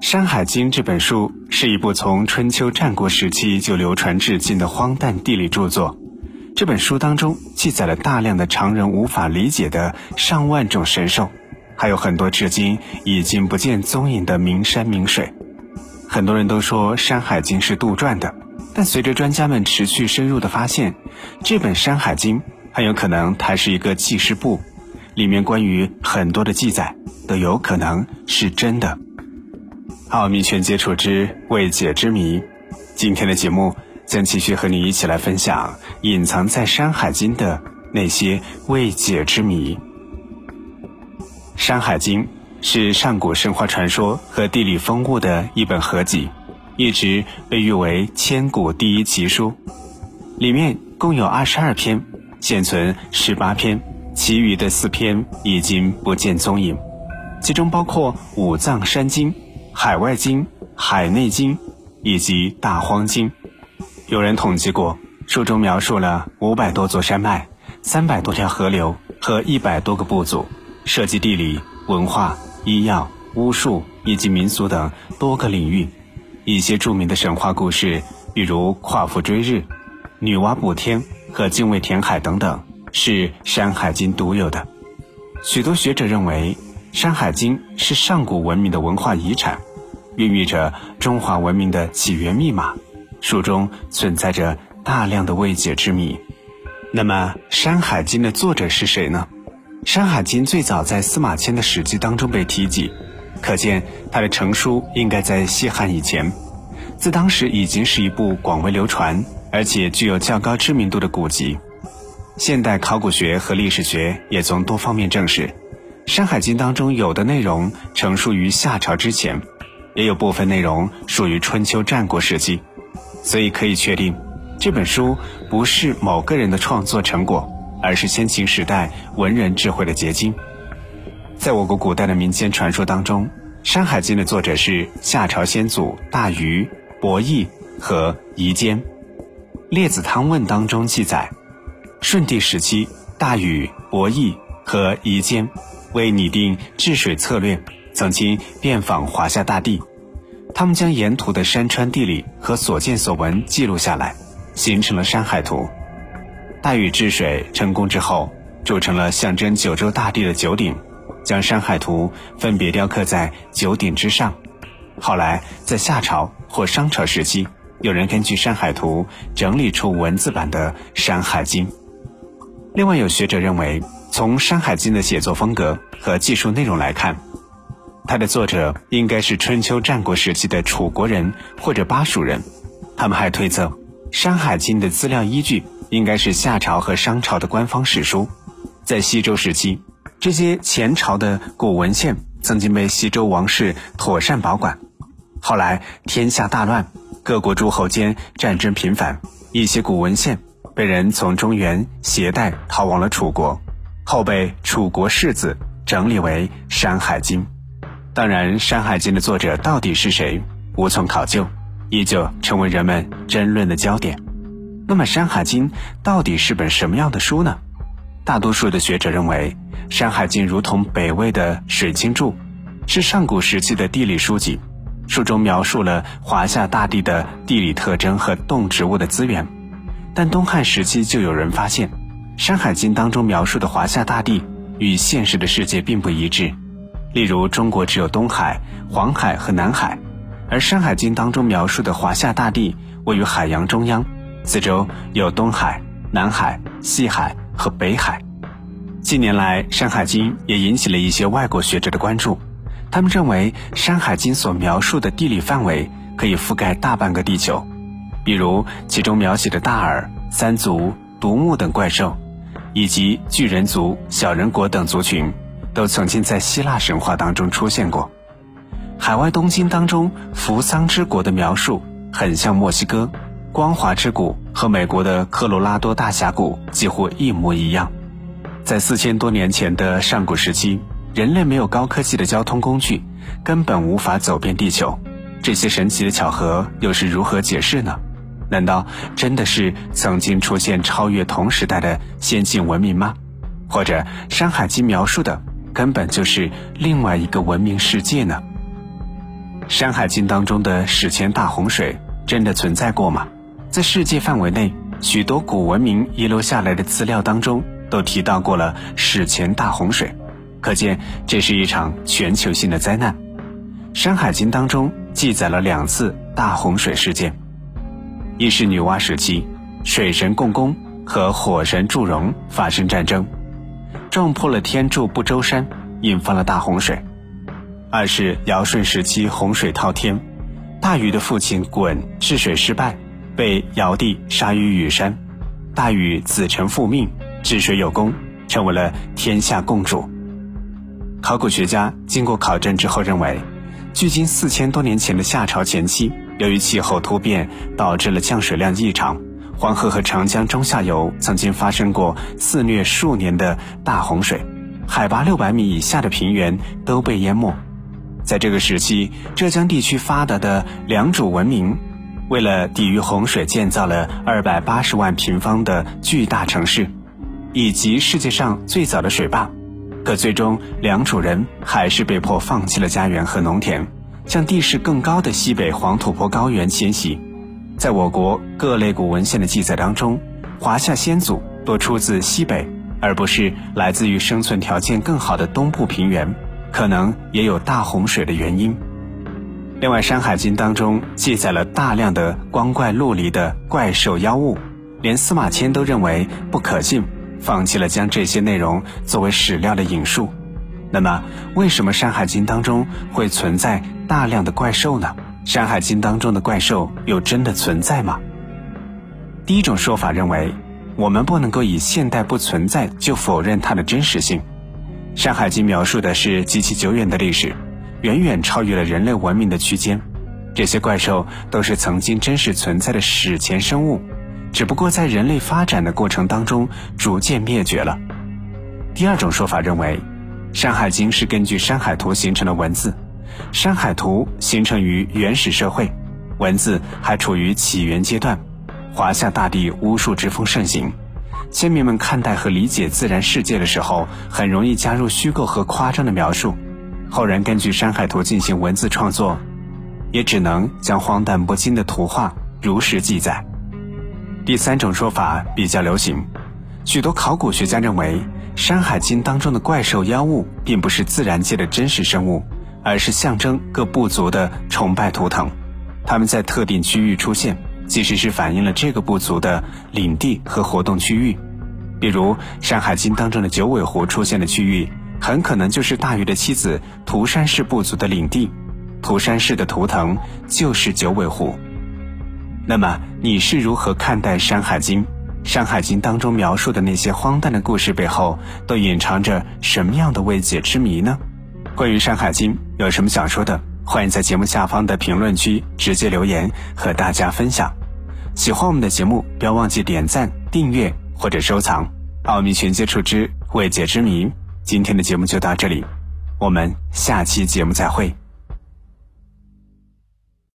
《山海经》这本书是一部从春秋战国时期就流传至今的荒诞地理著作。这本书当中记载了大量的常人无法理解的上万种神兽，还有很多至今已经不见踪影的名山名水。很多人都说《山海经》是杜撰的，但随着专家们持续深入的发现，这本《山海经》很有可能它是一个记事簿，里面关于很多的记载都有可能是真的。奥秘全接触之未解之谜，今天的节目将继续和你一起来分享隐藏在《山海经》的那些未解之谜。《山海经》是上古神话传说和地理风物的一本合集，一直被誉为千古第一奇书。里面共有二十二篇，现存十八篇，其余的四篇已经不见踪影，其中包括五藏山经。海外经、海内经以及大荒经，有人统计过，书中描述了五百多座山脉、三百多条河流和一百多个部族，涉及地理、文化、医药、巫术以及民俗等多个领域。一些著名的神话故事，比如夸父追日、女娲补天和精卫填海等等，是《山海经》独有的。许多学者认为，《山海经》是上古文明的文化遗产。孕育着中华文明的起源密码，书中存在着大量的未解之谜。那么，《山海经》的作者是谁呢？《山海经》最早在司马迁的史记当中被提及，可见它的成书应该在西汉以前。自当时已经是一部广为流传而且具有较高知名度的古籍。现代考古学和历史学也从多方面证实，《山海经》当中有的内容成书于夏朝之前。也有部分内容属于春秋战国时期，所以可以确定，这本书不是某个人的创作成果，而是先秦时代文人智慧的结晶。在我国古代的民间传说当中，《山海经》的作者是夏朝先祖大禹、伯益和夷坚。《列子汤问》当中记载，舜帝时期，大禹、伯益和夷坚为拟定治水策略。曾经遍访华夏大地，他们将沿途的山川地理和所见所闻记录下来，形成了山海图。大禹治水成功之后，铸成了象征九州大地的九鼎，将山海图分别雕刻在九鼎之上。后来在夏朝或商朝时期，有人根据山海图整理出文字版的《山海经》。另外有学者认为，从《山海经》的写作风格和技术内容来看，它的作者应该是春秋战国时期的楚国人或者巴蜀人，他们还推测，《山海经》的资料依据应该是夏朝和商朝的官方史书。在西周时期，这些前朝的古文献曾经被西周王室妥善保管。后来天下大乱，各国诸侯间战争频繁，一些古文献被人从中原携带逃往了楚国，后被楚国世子整理为《山海经》。当然，《山海经》的作者到底是谁，无从考究，依旧成为人们争论的焦点。那么，《山海经》到底是本什么样的书呢？大多数的学者认为，《山海经》如同北魏的《水经注》，是上古时期的地理书籍，书中描述了华夏大地的地理特征和动植物的资源。但东汉时期就有人发现，《山海经》当中描述的华夏大地与现实的世界并不一致。例如，中国只有东海、黄海和南海，而《山海经》当中描述的华夏大地位于海洋中央，四周有东海、南海、西海和北海。近年来，《山海经》也引起了一些外国学者的关注，他们认为《山海经》所描述的地理范围可以覆盖大半个地球，比如其中描写的大耳、三足、独目等怪兽，以及巨人族、小人国等族群。都曾经在希腊神话当中出现过，《海外东京》当中扶桑之国的描述很像墨西哥，光华之谷和美国的科罗拉多大峡谷几乎一模一样。在四千多年前的上古时期，人类没有高科技的交通工具，根本无法走遍地球。这些神奇的巧合又是如何解释呢？难道真的是曾经出现超越同时代的先进文明吗？或者《山海经》描述的？根本就是另外一个文明世界呢。山海经》当中的史前大洪水真的存在过吗？在世界范围内，许多古文明遗留下来的资料当中都提到过了史前大洪水，可见这是一场全球性的灾难。《山海经》当中记载了两次大洪水事件，一是女娲时期，水神共工和火神祝融发生战争，撞破了天柱不周山，引发了大洪水；二是尧舜时期洪水滔天，大禹的父亲鲧治水失败，被尧帝杀于禹山，大禹子承父命，治水有功，成为了天下共主。考古学家经过考证之后认为。距今四千多年前的夏朝前期，由于气候突变导致了降水量异常，黄河和长江中下游曾经发生过肆虐数年的大洪水，海拔六百米以下的平原都被淹没。在这个时期，浙江地区发达的良渚文明，为了抵御洪水，建造了二百八十万平方的巨大城市，以及世界上最早的水坝。可最终，良渚人还是被迫放弃了家园和农田，向地势更高的西北黄土坡高原迁徙。在我国各类古文献的记载当中，华夏先祖多出自西北，而不是来自于生存条件更好的东部平原，可能也有大洪水的原因。另外，《山海经》当中记载了大量的光怪陆离的怪兽妖物，连司马迁都认为不可信。放弃了将这些内容作为史料的引述，那么为什么《山海经》当中会存在大量的怪兽呢？《山海经》当中的怪兽又真的存在吗？第一种说法认为，我们不能够以现代不存在就否认它的真实性。《山海经》描述的是极其久远的历史，远远超越了人类文明的区间，这些怪兽都是曾经真实存在的史前生物。只不过在人类发展的过程当中逐渐灭绝了。第二种说法认为，《山海经》是根据《山海图》形成的文字，《山海图》形成于原始社会，文字还处于起源阶段。华夏大地巫术之风盛行，先民们看待和理解自然世界的时候，很容易加入虚构和夸张的描述。后人根据《山海图》进行文字创作，也只能将荒诞不经的图画如实记载。第三种说法比较流行，许多考古学家认为，《山海经》当中的怪兽妖物并不是自然界的真实生物，而是象征各部族的崇拜图腾。他们在特定区域出现，其实是反映了这个部族的领地和活动区域。比如，《山海经》当中的九尾狐出现的区域，很可能就是大禹的妻子涂山氏部族的领地，涂山氏的图腾就是九尾狐。那么你是如何看待《山海经》？《山海经》当中描述的那些荒诞的故事背后，都隐藏着什么样的未解之谜呢？关于《山海经》，有什么想说的？欢迎在节目下方的评论区直接留言和大家分享。喜欢我们的节目，不要忘记点赞、订阅或者收藏。奥秘全接触之未解之谜，今天的节目就到这里，我们下期节目再会。